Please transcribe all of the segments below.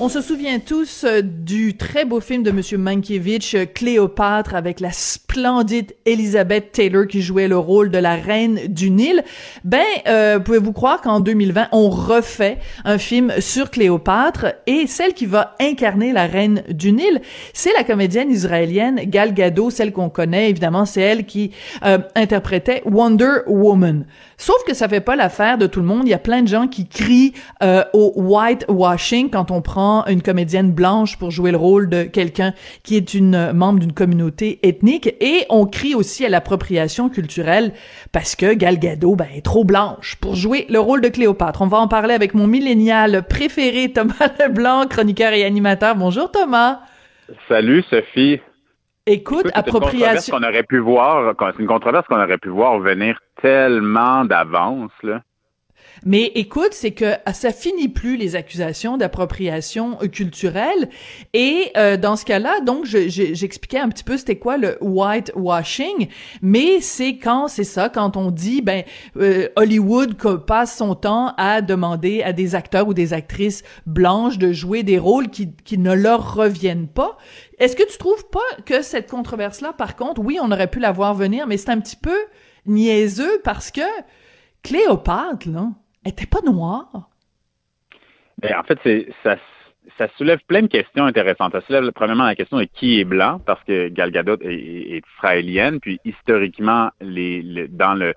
On se souvient tous euh, du très beau film de Monsieur Mankiewicz, euh, Cléopâtre, avec la splendide Elizabeth Taylor qui jouait le rôle de la reine du Nil. Ben, euh, pouvez-vous croire qu'en 2020, on refait un film sur Cléopâtre et celle qui va incarner la reine du Nil, c'est la comédienne israélienne Gal Gadot, celle qu'on connaît évidemment, c'est elle qui interprétait Wonder Woman. Sauf que ça fait pas l'affaire de tout le monde. Il y a plein de gens qui crient au whitewashing quand on prend une comédienne blanche pour jouer le rôle de quelqu'un qui est une euh, membre d'une communauté ethnique et on crie aussi à l'appropriation culturelle parce que Gal Gadot ben, est trop blanche pour jouer le rôle de Cléopâtre. On va en parler avec mon millénial préféré Thomas Leblanc, chroniqueur et animateur. Bonjour Thomas. Salut Sophie. Écoute, appropriation. qu'on aurait pu voir, c'est une controverse qu'on aurait pu voir venir tellement d'avance là. Mais écoute, c'est que ah, ça finit plus les accusations d'appropriation euh, culturelle. Et euh, dans ce cas-là, donc j'expliquais un petit peu c'était quoi le whitewashing. Mais c'est quand c'est ça, quand on dit ben euh, Hollywood passe son temps à demander à des acteurs ou des actrices blanches de jouer des rôles qui, qui ne leur reviennent pas. Est-ce que tu trouves pas que cette controverse-là, par contre, oui, on aurait pu la voir venir, mais c'est un petit peu niaiseux parce que Cléopâtre, là, était pas noire. Ben, en fait, c'est ça, ça soulève plein de questions intéressantes. Ça soulève premièrement la question de qui est blanc, parce que Gal Gadot est, israélienne, puis historiquement, les, dans le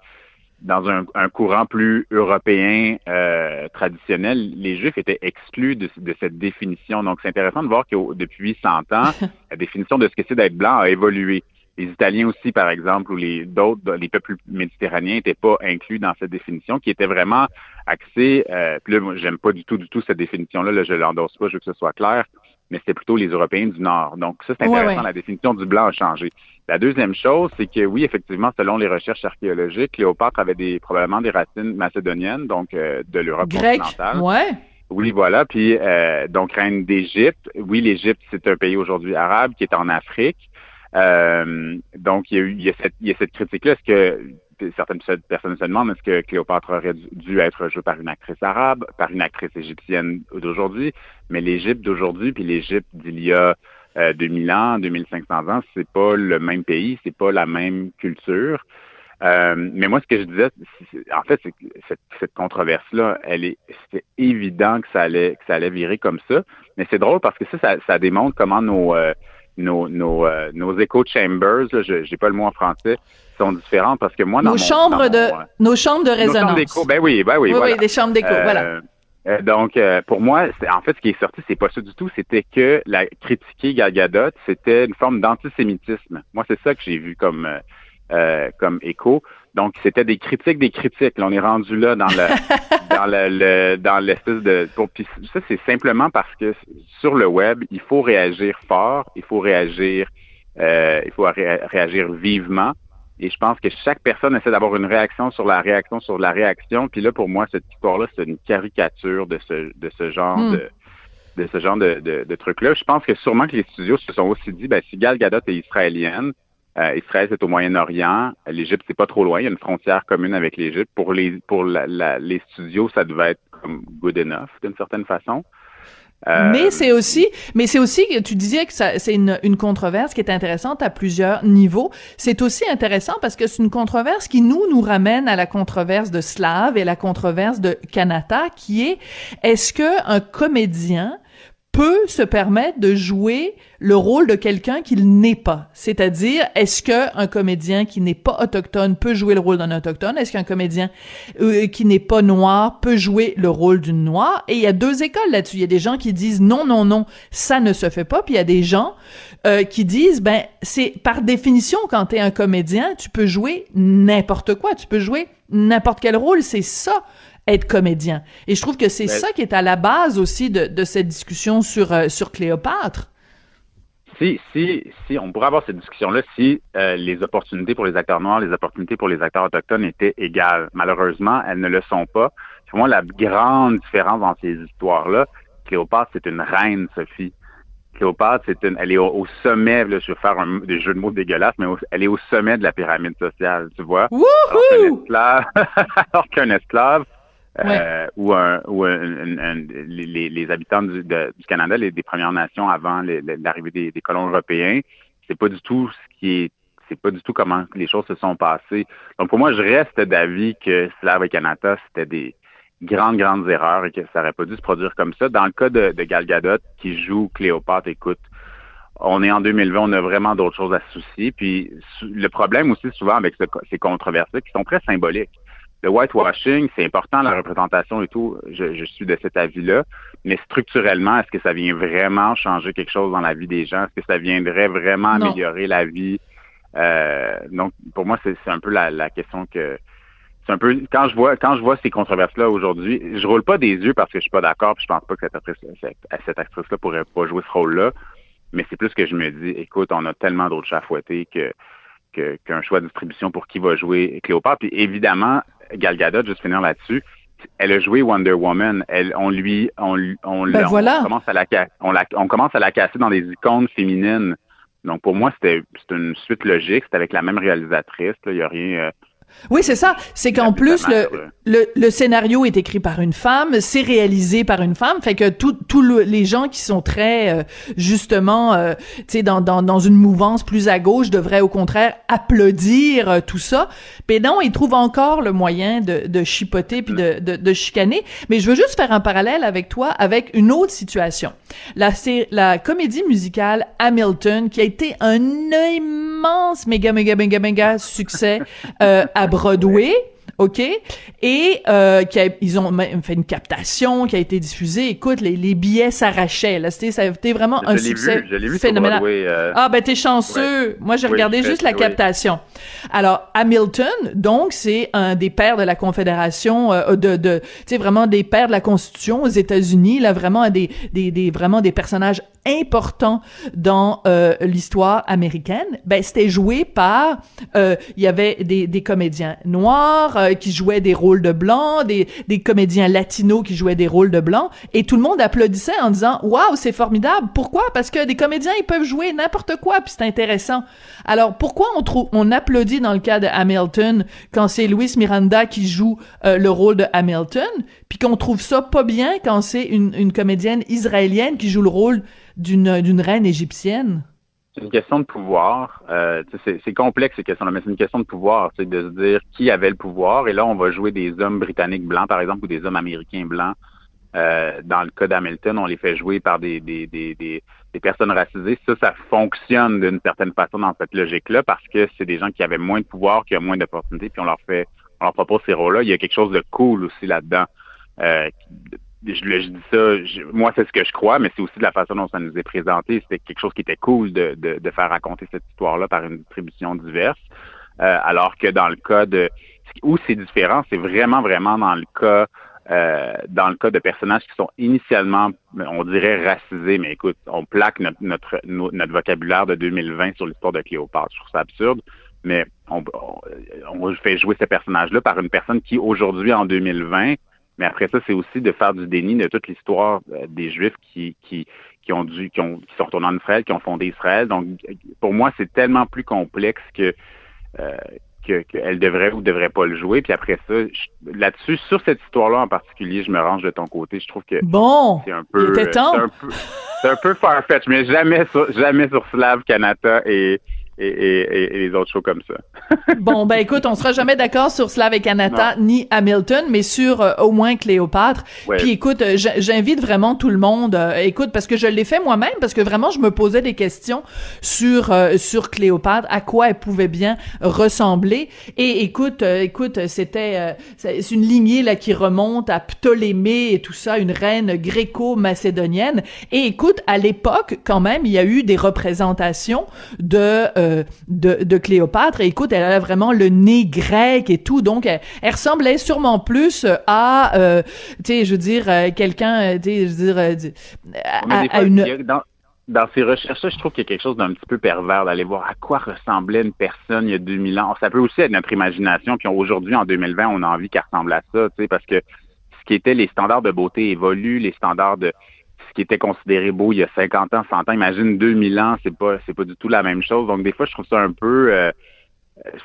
dans un, courant plus européen euh, traditionnel, les Juifs étaient exclus de, cette définition. Donc, c'est intéressant de voir que depuis 100 ans, la définition de ce que c'est d'être blanc a évolué les Italiens aussi, par exemple, ou les d'autres, les peuples méditerranéens n'étaient pas inclus dans cette définition, qui était vraiment axée. Euh, puis là, moi, j'aime pas du tout, du tout cette définition-là. Là, je l'endosse pas, je veux que ce soit clair. Mais c'était plutôt les Européens du Nord. Donc ça, c'est intéressant. La définition du blanc a changé. La deuxième chose, c'est que oui, effectivement, selon les recherches archéologiques, Cléopâtre avait des probablement des racines macédoniennes, donc euh, de l'Europe continentale. Ouais. Oui, voilà. Puis euh, donc reine d'Égypte. Oui, l'Égypte, c'est un pays aujourd'hui arabe qui est en Afrique. Euh, donc, il y a, eu, il y a cette, il y a cette critique-là. Est-ce que certaines personnes se demandent est-ce que Cléopâtre aurait dû être jouée par une actrice arabe, par une actrice égyptienne d'aujourd'hui, mais l'Égypte d'aujourd'hui puis l'Égypte d'il y a euh, 2000 ans, 2500 ans, c'est pas le même pays, c'est pas la même culture. Euh, mais moi, ce que je disais, en fait, c'est cette, cette controverse-là, elle est, c'était évident que ça allait, que ça allait virer comme ça. Mais c'est drôle parce que ça, ça, ça démontre comment nos, euh, nos, nos, euh, nos chambers, je n'ai pas le mot en français, sont différentes parce que moi, dans nos chambres de euh, nos chambres de résonance. Nos chambres ben oui, ben oui, oui, voilà. oui, des chambres d'écho, euh, voilà. donc, pour moi, en fait, ce qui est sorti, c'est pas ça du tout. C'était que la critiquer Gal Gadot, c'était une forme d'antisémitisme. Moi, c'est ça que j'ai vu comme comme écho. Donc, c'était des critiques, des critiques. Là, on est rendu là dans le dans le, dans l'espèce de. Pour, ça, c'est simplement parce que sur le web, il faut réagir fort, il faut réagir, euh, il faut réagir vivement. Et je pense que chaque personne essaie d'avoir une réaction sur la réaction sur la réaction. Puis là, pour moi, cette histoire-là, c'est une caricature de ce de ce genre hmm. de de ce genre de, de, de truc-là. Je pense que sûrement que les studios se sont aussi dit, ben, si Gal Gadot est israélienne, euh, Israël, c'est au Moyen-Orient. L'Égypte, c'est pas trop loin. Il y a une frontière commune avec l'Égypte. Pour les pour la, les studios, ça devait être comme good enough d'une certaine façon. Euh, mais c'est aussi, mais c'est aussi que tu disais que c'est une, une controverse qui est intéressante à plusieurs niveaux. C'est aussi intéressant parce que c'est une controverse qui nous nous ramène à la controverse de Slav et la controverse de Kanata, qui est est-ce que un comédien peut se permettre de jouer le rôle de quelqu'un qu'il n'est pas. C'est-à-dire, est-ce qu'un comédien qui n'est pas autochtone peut jouer le rôle d'un autochtone? Est-ce qu'un comédien euh, qui n'est pas noir peut jouer le rôle d'une noire? Et il y a deux écoles là-dessus. Il y a des gens qui disent non, non, non, ça ne se fait pas. Puis il y a des gens euh, qui disent, ben, c'est par définition, quand tu es un comédien, tu peux jouer n'importe quoi. Tu peux jouer n'importe quel rôle. C'est ça être comédien. Et je trouve que c'est ça qui est à la base aussi de, de cette discussion sur, euh, sur Cléopâtre. Si, si, si, on pourrait avoir cette discussion-là si euh, les opportunités pour les acteurs noirs, les opportunités pour les acteurs autochtones étaient égales. Malheureusement, elles ne le sont pas. Pour moi, la grande différence dans ces histoires-là, Cléopâtre, c'est une reine, Sophie. Cléopâtre, c'est une, elle est au, sommet, là, je vais faire un, des jeux de mots dégueulasses, mais elle est au sommet de la pyramide sociale, tu vois? Alors qu'un esclave, alors qu'un esclave euh, ou, un, ou les, les, habitants du, du Canada, les, des Premières Nations avant l'arrivée des, des, colons européens, c'est pas du tout ce qui est c'est pas du tout comment les choses se sont passées. Donc pour moi, je reste d'avis que Slav et Canada, c'était des grandes, grandes erreurs et que ça aurait pas dû se produire comme ça. Dans le cas de, de Gal Gadot qui joue Cléopâtre, écoute, on est en 2020, on a vraiment d'autres choses à se soucier. Puis le problème aussi souvent avec ces controverses qui sont très symboliques. Le whitewashing, c'est important, la représentation et tout, je, je suis de cet avis-là. Mais structurellement, est-ce que ça vient vraiment changer quelque chose dans la vie des gens? Est-ce que ça viendrait vraiment améliorer la vie? Euh, donc, pour moi, c'est un peu la, la question que c'est un peu quand je vois quand je vois ces controverses là aujourd'hui, je roule pas des yeux parce que je suis pas d'accord, puis je pense pas que cette actrice cette, actrice là pourrait pas jouer ce rôle là, mais c'est plus que je me dis écoute, on a tellement d'autres chats à fouetter que qu'un choix de distribution pour qui va jouer Cléopâtre. Puis évidemment, Gal Gadot, juste finir là-dessus, elle a joué Wonder Woman. Elle, on lui, on, on, ben on commence à la, on, la, on commence à la casser dans des icônes féminines. Donc pour moi, c'était une suite logique. C'était avec la même réalisatrice. Il n'y a rien. Euh, oui, c'est ça. C'est qu'en plus, le, le, le, scénario est écrit par une femme, c'est réalisé par une femme, fait que tous les gens qui sont très, euh, justement, euh, tu sais, dans, dans, dans, une mouvance plus à gauche devraient au contraire applaudir euh, tout ça. Mais non, ils trouvent encore le moyen de, de chipoter puis de, de, de, chicaner. Mais je veux juste faire un parallèle avec toi avec une autre situation. La, c'est la comédie musicale Hamilton qui a été un immense méga, méga, méga, méga succès à Broadway. OK? Et euh, qui ils ont fait une captation qui a été diffusée. Écoute, les, les billets s'arrachaient. Là, c'était, ça a été vraiment un succès vu, phénoménal. Euh. Ah ben t'es chanceux. Moi, j'ai regardé juste la captation. Alors Hamilton, donc c'est un des pères de la Confédération euh, de, de tu sais vraiment des pères de la Constitution aux États-Unis. Là, vraiment des, des, des vraiment des personnages importants dans euh, l'histoire américaine. Ben c'était joué par il y avait des, des comédiens noirs euh, qui jouaient des rôles de blancs, des, des comédiens latinos qui jouaient des rôles de blancs, et tout le monde applaudissait en disant waouh c'est formidable. Pourquoi? Parce que des comédiens ils peuvent jouer n'importe quoi puis c'est intéressant. Alors pourquoi on trouve on applaudit dans le cas de Hamilton quand c'est Luis Miranda qui joue euh, le rôle de Hamilton, puis qu'on trouve ça pas bien quand c'est une, une comédienne israélienne qui joue le rôle d'une reine égyptienne? C'est une question de pouvoir. Euh, c'est complexe ces questions-là, mais c'est une question de pouvoir, de se dire qui avait le pouvoir. Et là, on va jouer des hommes britanniques blancs, par exemple, ou des hommes américains blancs. Euh, dans le cas d'Hamilton, on les fait jouer par des, des, des, des, des personnes racisées. Ça, ça fonctionne d'une certaine façon dans cette logique-là parce que c'est des gens qui avaient moins de pouvoir, qui ont moins d'opportunités, puis on leur fait, on leur propose ces rôles-là. Il y a quelque chose de cool aussi là-dedans. Euh, je, je, dis ça, moi c'est ce que je crois, mais c'est aussi de la façon dont ça nous est présenté. C'était quelque chose qui était cool de, de, de faire raconter cette histoire-là par une distribution diverse. Euh, alors que dans le cas de où c'est différent, c'est vraiment, vraiment dans le cas euh, dans le cas de personnages qui sont initialement, on dirait, racisés, mais écoute, on plaque notre, notre, notre vocabulaire de 2020 sur l'histoire de Cléopâtre. Je trouve ça absurde, mais on, on, on fait jouer ces personnages-là par une personne qui, aujourd'hui, en 2020, mais après ça, c'est aussi de faire du déni de toute l'histoire euh, des Juifs qui, qui, qui ont dû, qui, ont, qui sont retournés en Israël, qui ont fondé Israël. Donc, pour moi, c'est tellement plus complexe que euh, qu'elle devrait ou devrait pas le jouer. Puis après ça, là-dessus, sur cette histoire-là en particulier, je me range de ton côté. Je trouve que bon, c'est un peu, c'est un peu, c'est un peu farfetch, mais jamais sur, jamais sur Slav Kanata et et, les autres shows comme ça. bon, ben écoute, on sera jamais d'accord sur Slav et Kanata ni Hamilton, mais sur euh, au moins Cléopâtre. Puis écoute, euh, j'invite vraiment tout le monde. Euh, écoute, parce que je l'ai fait moi-même, parce que vraiment je me posais des questions sur sur Cléopâtre, à quoi elle pouvait bien ressembler. Et écoute, écoute, c'était c'est une lignée là qui remonte à Ptolémée et tout ça, une reine gréco-macédonienne. Et écoute, à l'époque, quand même, il y a eu des représentations de de, de, Cléopâtre. Et écoute, elle a vraiment le nez grec et tout, donc elle, ressemblait sûrement plus à, euh, tu sais, je veux dire, euh, quelqu'un, euh, tu sais, je veux dire, à, une... Dans, dans ces recherches-là, je trouve qu'il y a quelque chose d'un petit peu pervers d'aller voir à quoi ressemblait une personne il y a 2000 ans. Ça peut aussi être notre imagination, puis aujourd'hui, en 2020, on a envie qu'elle ressemble à ça, tu sais, parce que ce qui était les standards de beauté évoluent, les standards de ce qui était considéré beau il y a 50 ans, 100 ans. Imagine 2000 ans, c'est pas c'est pas du tout la même chose. Donc des fois, je trouve ça un peu euh,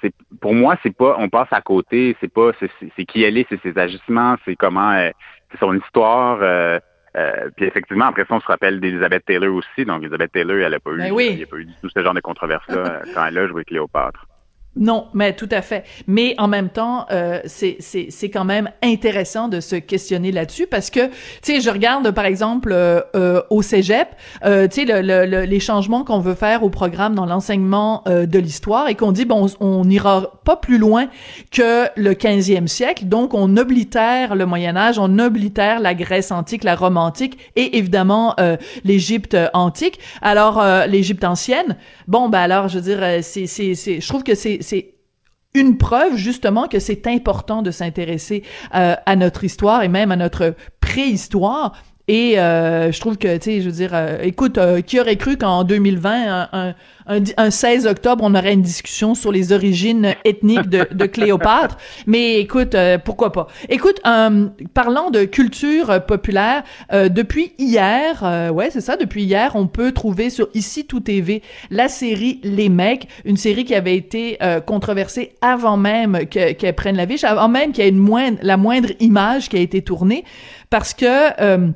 c'est pour moi, c'est pas on passe à côté, c'est pas c'est qui elle est, c'est ses agissements, c'est comment euh, c'est son histoire. Euh, euh, puis effectivement, après ça, on se rappelle d'Elizabeth Taylor aussi. Donc, Elizabeth Taylor, elle a pas eu, ben oui. a pas eu du tout ce genre de controverse-là quand elle a joué Cléopâtre. Non, mais tout à fait. Mais en même temps, euh, c'est c'est quand même intéressant de se questionner là-dessus parce que tu sais, je regarde par exemple euh, euh au Cégep, euh, tu sais, le, le, les changements qu'on veut faire au programme dans l'enseignement euh, de l'histoire et qu'on dit bon, on n'ira pas plus loin que le 15e siècle, donc on oblitère le Moyen Âge, on oblitère la Grèce antique, la Rome antique et évidemment l'Égypte antique. Alors l'Égypte ancienne, bon ben alors je veux dire, c'est c'est, je trouve que c'est c'est une preuve justement que c'est important de s'intéresser euh, à notre histoire et même à notre préhistoire et euh, je trouve que, tu sais, je veux dire, euh, écoute, euh, qui aurait cru qu'en 2020, un, un, un, 16 octobre, on aurait une discussion sur les origines ethniques de, de Cléopâtre? Mais écoute, pourquoi pas? Écoute, parlant de culture populaire, depuis hier, ouais, c'est ça, depuis hier, on peut trouver sur Ici Tout TV la série Les Mecs, une série qui avait été controversée avant même qu'elle prenne la vie, avant même qu'il y ait une moindre, la moindre image qui a été tournée, parce que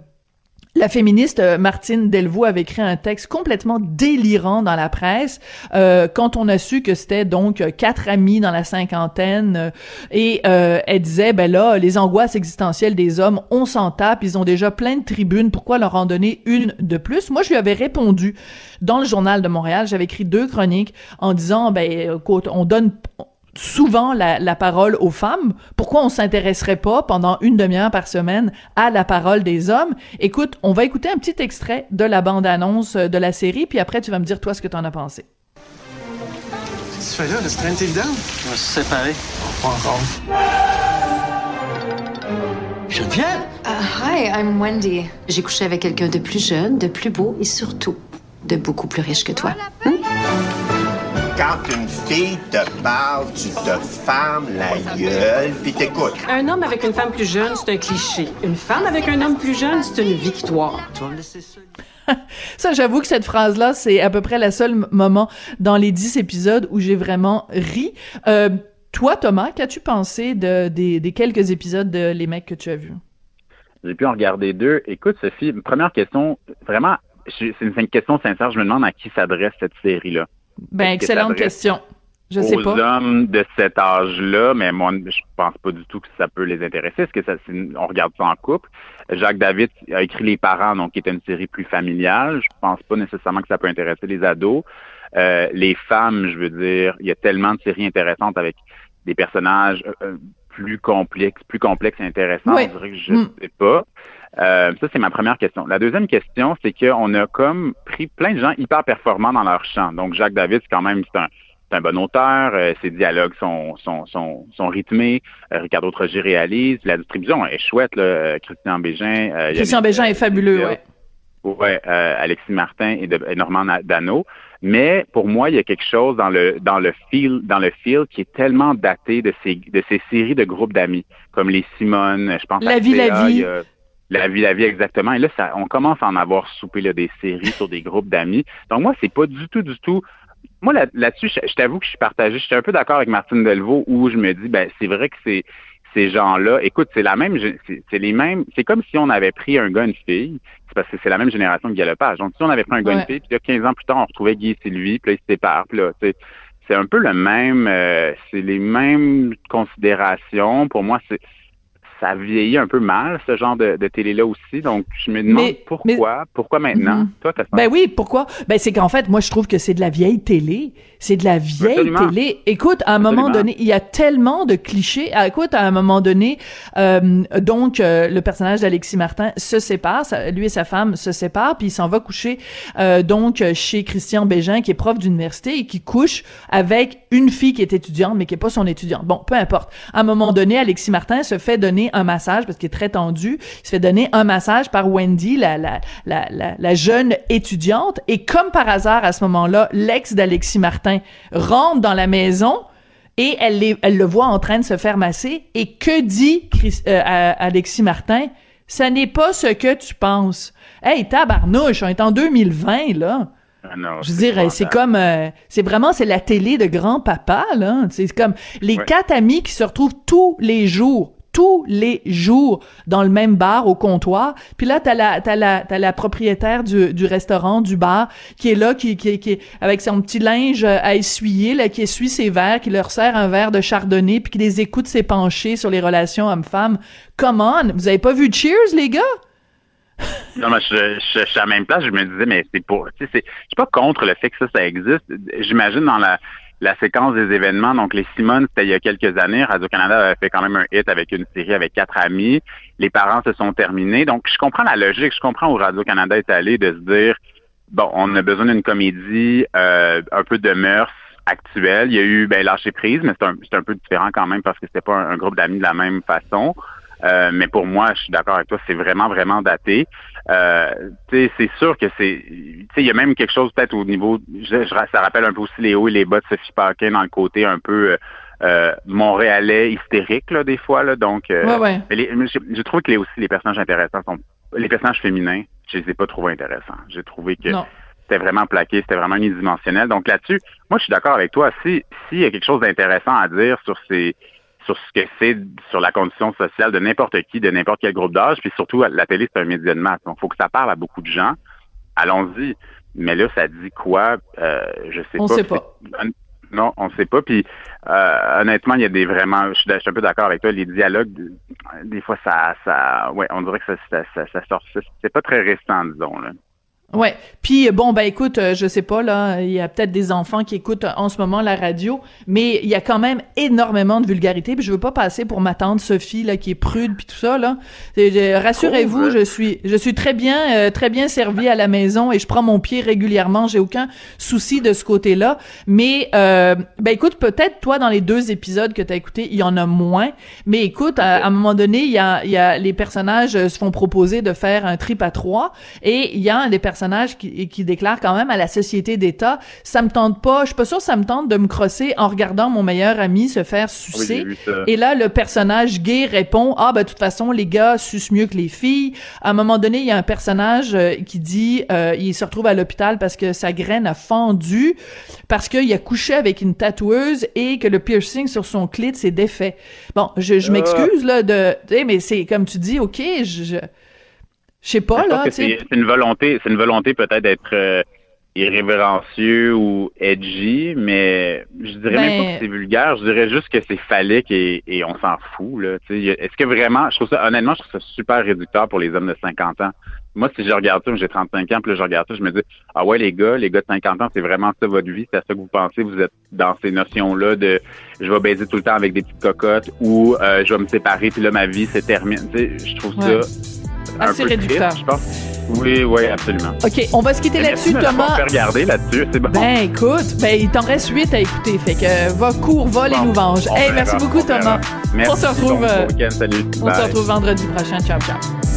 la féministe euh, Martine Delvaux avait écrit un texte complètement délirant dans la presse euh, quand on a su que c'était donc quatre amis dans la cinquantaine euh, et elle disait ben là les angoisses existentielles des hommes on s'en tape ils ont déjà plein de tribunes pourquoi leur en donner une de plus? Moi je lui avais répondu dans le journal de Montréal j'avais écrit deux chroniques en disant ben écoute on donne souvent la, parole aux femmes. Pourquoi on s'intéresserait pas pendant une demi-heure par semaine à la parole des hommes? Écoute, on va écouter un petit extrait de la bande-annonce de la série, puis après tu vas me dire toi ce que tu en as pensé. Qu'est-ce que tu fais là? Évident. On va se séparer. Pas encore. Geneviève? Uh, hi, I'm Wendy. J'ai couché avec quelqu'un de plus jeune, de plus beau et surtout de beaucoup plus riche que toi. Hmm? Quand une fille te parle, tu te fermes la gueule puis t'écoutes. Un homme avec une femme plus jeune, c'est un cliché. Une femme avec un homme plus jeune, c'est une victoire. Tu vas me laisser seul. Ça, j'avoue que cette phrase-là, c'est à peu près le seul moment dans les dix épisodes où j'ai vraiment ri. Euh, toi, Thomas, qu'as-tu pensé de, des, des, quelques épisodes de Les mecs que tu as vus? J'ai pu en regarder deux. Écoute, Sophie, première question, vraiment, c'est une question sincère. Je me demande à qui s'adresse cette série-là. Ben, excellente question. Je sais pas. Aux hommes de cet âge-là, mais moi, je pense pas du tout que ça peut les intéresser. Est-ce que ça, on regarde ça en couple? Jacques David a écrit Les Parents, donc qui était une série plus familiale. Je pense pas nécessairement que ça peut intéresser les ados. Euh, les femmes, je veux dire, il y a tellement de séries intéressantes avec des personnages euh, euh, plus complexes, plus complexes et intéressants. Je dirais que je mm. sais pas. Euh, ça, c'est ma première question. La deuxième question, c'est qu'on a comme pris plein de gens hyper performants dans leur champ. Donc, Jacques David, c'est quand même c'est un, un bon auteur, euh, ses dialogues sont, sont, sont, sont rythmés, euh, Ricardo Trogi réalise, la distribution est chouette, là, Christian Bégin. Christian Bégin est fabuleux, oui. Ouais, Alexis Martin et, de, et Normand Dano. Mais pour moi, il y a quelque chose dans le dans le feel dans le feel qui est tellement daté de ces de ces séries de groupes d'amis comme les Simone, je pense la vie la vie. La vie, la vie, exactement. Et là, ça, on commence à en avoir soupé là, des séries sur des groupes d'amis. Donc moi, c'est pas du tout, du tout. Moi, là-dessus, je, t'avoue que je suis partagé. Je suis un peu d'accord avec Martine Delvaux où je me dis, ben, c'est vrai que c'est ces gens-là. Écoute, c'est la même, c'est les mêmes. C'est comme si on avait pris un gars, une fille. C'est parce que c'est la même génération de Galopage. Donc, si on avait pris un une fille, puis là, 15 ans plus tard, on retrouvait Guy et Sylvie, puis là, ils se séparent. Puis là, c'est un peu le même. Euh, c'est les mêmes considérations. Pour moi, c'est ça vieillit un peu mal, ce genre de, télé-là aussi. Donc, je me demande pourquoi, pourquoi maintenant? Toi, Ben oui, pourquoi? Ben c'est qu'en fait, moi, je trouve que c'est de la vieille télé. C'est de la vieille télé. Écoute, à un moment donné, il y a tellement de clichés. Ah, écoute, à un moment donné, euh, donc, euh, le personnage d'Alexis Martin se sépare, lui et sa femme se séparent, puis il s'en va coucher, euh, donc, chez Christian Bégin, qui est prof d'université et qui couche avec une fille qui est étudiante, mais qui est pas son étudiante. Bon, peu importe. À un moment donné, Alexis Martin se fait donner un massage parce qu'il est très tendu. Il se fait donner un massage par Wendy, la, la, la, la, jeune étudiante. Et comme par hasard, à ce moment-là, l'ex d'Alexis Martin rentre dans la maison et elle, elle le voit en train de se faire masser. Et que dit euh, Alexis Martin? Ça n'est pas ce que tu penses. Hey, tabarnouche, on est en 2020, là. Ah non, Je veux dire, c'est comme, euh, c'est vraiment, c'est la télé de grand-papa, là. C'est comme les Ouais. quatre amis qui se retrouvent tous les jours, tous les jours dans le même bar au comptoir. Puis là, t'as la, t'as la, t'as la propriétaire du, du restaurant, du bar, qui est là, qui, qui, qui est avec son petit linge euh, à essuyer, là, qui essuie ses verres, qui leur sert un verre de chardonnay, puis qui les écoute s'épancher sur les relations hommes-femmes. Come on! Vous avez pas vu Cheers, les gars? Non, mais je, je, suis à la même place, je me disais, mais c'est pour. Tu sais, je suis pas contre le fait que ça, ça existe. J'imagine dans la, la séquence des événements, donc les Simone, c'était il y a quelques années. Radio-Canada avait fait quand même un hit avec une série avec quatre amis. Les parents se sont terminés. Donc, je comprends la logique, je comprends où Radio-Canada est allé de se dire bon, on a besoin d'une comédie euh, un peu de mœurs actuelle. Il y a eu ben, lâcher prise, mais c'est un, un peu différent quand même parce que c'était pas un groupe d'amis de la même façon. Euh, mais pour moi, je suis d'accord avec toi, c'est vraiment, vraiment daté. Euh, c'est sûr que c'est, il y a même quelque chose peut-être au niveau, je, je- ça rappelle un peu aussi les hauts et les bas de Sophie Paquin dans le côté un peu euh, euh, montréalais hystérique là des fois là. Donc, euh, Ouais, ouais. mais les- je, je trouve que les, aussi les personnages intéressants sont, les personnages féminins, je les ai pas trouvés intéressants. J'ai trouvé que Non. c'était vraiment plaqué, c'était vraiment unidimensionnel. Donc là-dessus, moi je suis d'accord avec toi. Si s'il y a quelque chose d'intéressant à dire sur ces sur ce que c'est sur la condition sociale de n'importe qui, de n'importe quel groupe d'âge, puis surtout la télé c'est un média de masse, donc faut que ça parle à beaucoup de gens. Allons-y. Mais là, ça dit quoi? Euh, Je sais On pas. sait Puis pas. c'est- Non, on sait pas. Puis euh, honnêtement, il y a des vraiment, je suis, je suis un peu d'accord avec toi. Les dialogues, des fois, ça, ça, ouais, on dirait que ça, ça, ça, ça sort. c'est- C'est pas très récent, disons là. Ouais. Puis bon ben écoute, euh, je sais pas là, il y a peut-être des enfants qui écoutent euh, en ce moment la radio, mais il y a quand même énormément de vulgarité. Puis je veux pas passer pour ma tante Sophie là qui est prude puis tout ça là. Rassurez-vous, je suis je suis très bien euh, très bien servie à la maison et je prends mon pied régulièrement. J'ai aucun souci de ce côté-là. Mais euh, ben écoute, peut-être toi dans les deux épisodes que t'as écouté, il y en a moins. Mais écoute, à, à un moment donné, il y a il y a les personnages euh, se font proposer de faire un trip à trois et il y a un des personnages qui, qui déclare quand même à la société d'État, ça me tente pas, je suis pas sûre que ça me tente de me crosser en regardant mon meilleur ami se faire sucer. Et là, le personnage gay répond Ah, ben, de toute façon, les gars sucent mieux que les filles. À un moment donné, il y a un personnage euh, qui dit euh, Il se retrouve à l'hôpital parce que sa graine a fendu, parce qu'il a couché avec une tatoueuse et que le piercing sur son clit s'est défait. Bon, je, je Ah. m'excuse, là, de. mais c'est comme tu dis, OK, je. je je sais pas, là, c'est une volonté, c'est une volonté peut-être d'être euh, irrévérencieux ou edgy, mais je dirais même pas Ben- que c'est vulgaire, je dirais juste que c'est phallique et, et on s'en fout. là. Est-ce que vraiment, je trouve ça, honnêtement, je trouve ça super réducteur pour les hommes de 50 ans. Moi, si je regarde ça, j'ai 35 ans, puis là, je regarde ça, je me dis, ah ouais, les gars, les gars de 50 ans, c'est vraiment ça votre vie, c'est à ça que vous pensez, vous êtes dans ces notions-là de je vais baiser tout le temps avec des petites cocottes ou euh, je vais me séparer, puis là, ma vie se termine. Tu sais, je trouve Ouais. ça Assez peu réducteur. triste, je pense. Oui, oui, absolument. OK, on va se quitter là-dessus, de m'avoir Thomas. fait regarder là-dessus, c'est bon. Ben écoute, ben il t'en reste huit à écouter, fait que va cours, va les Bon, louanges. on Hey, verra, merci beaucoup on. Thomas. Merci, on se retrouve, bon euh, salut. On Bye. se retrouve vendredi prochain. Ciao ciao.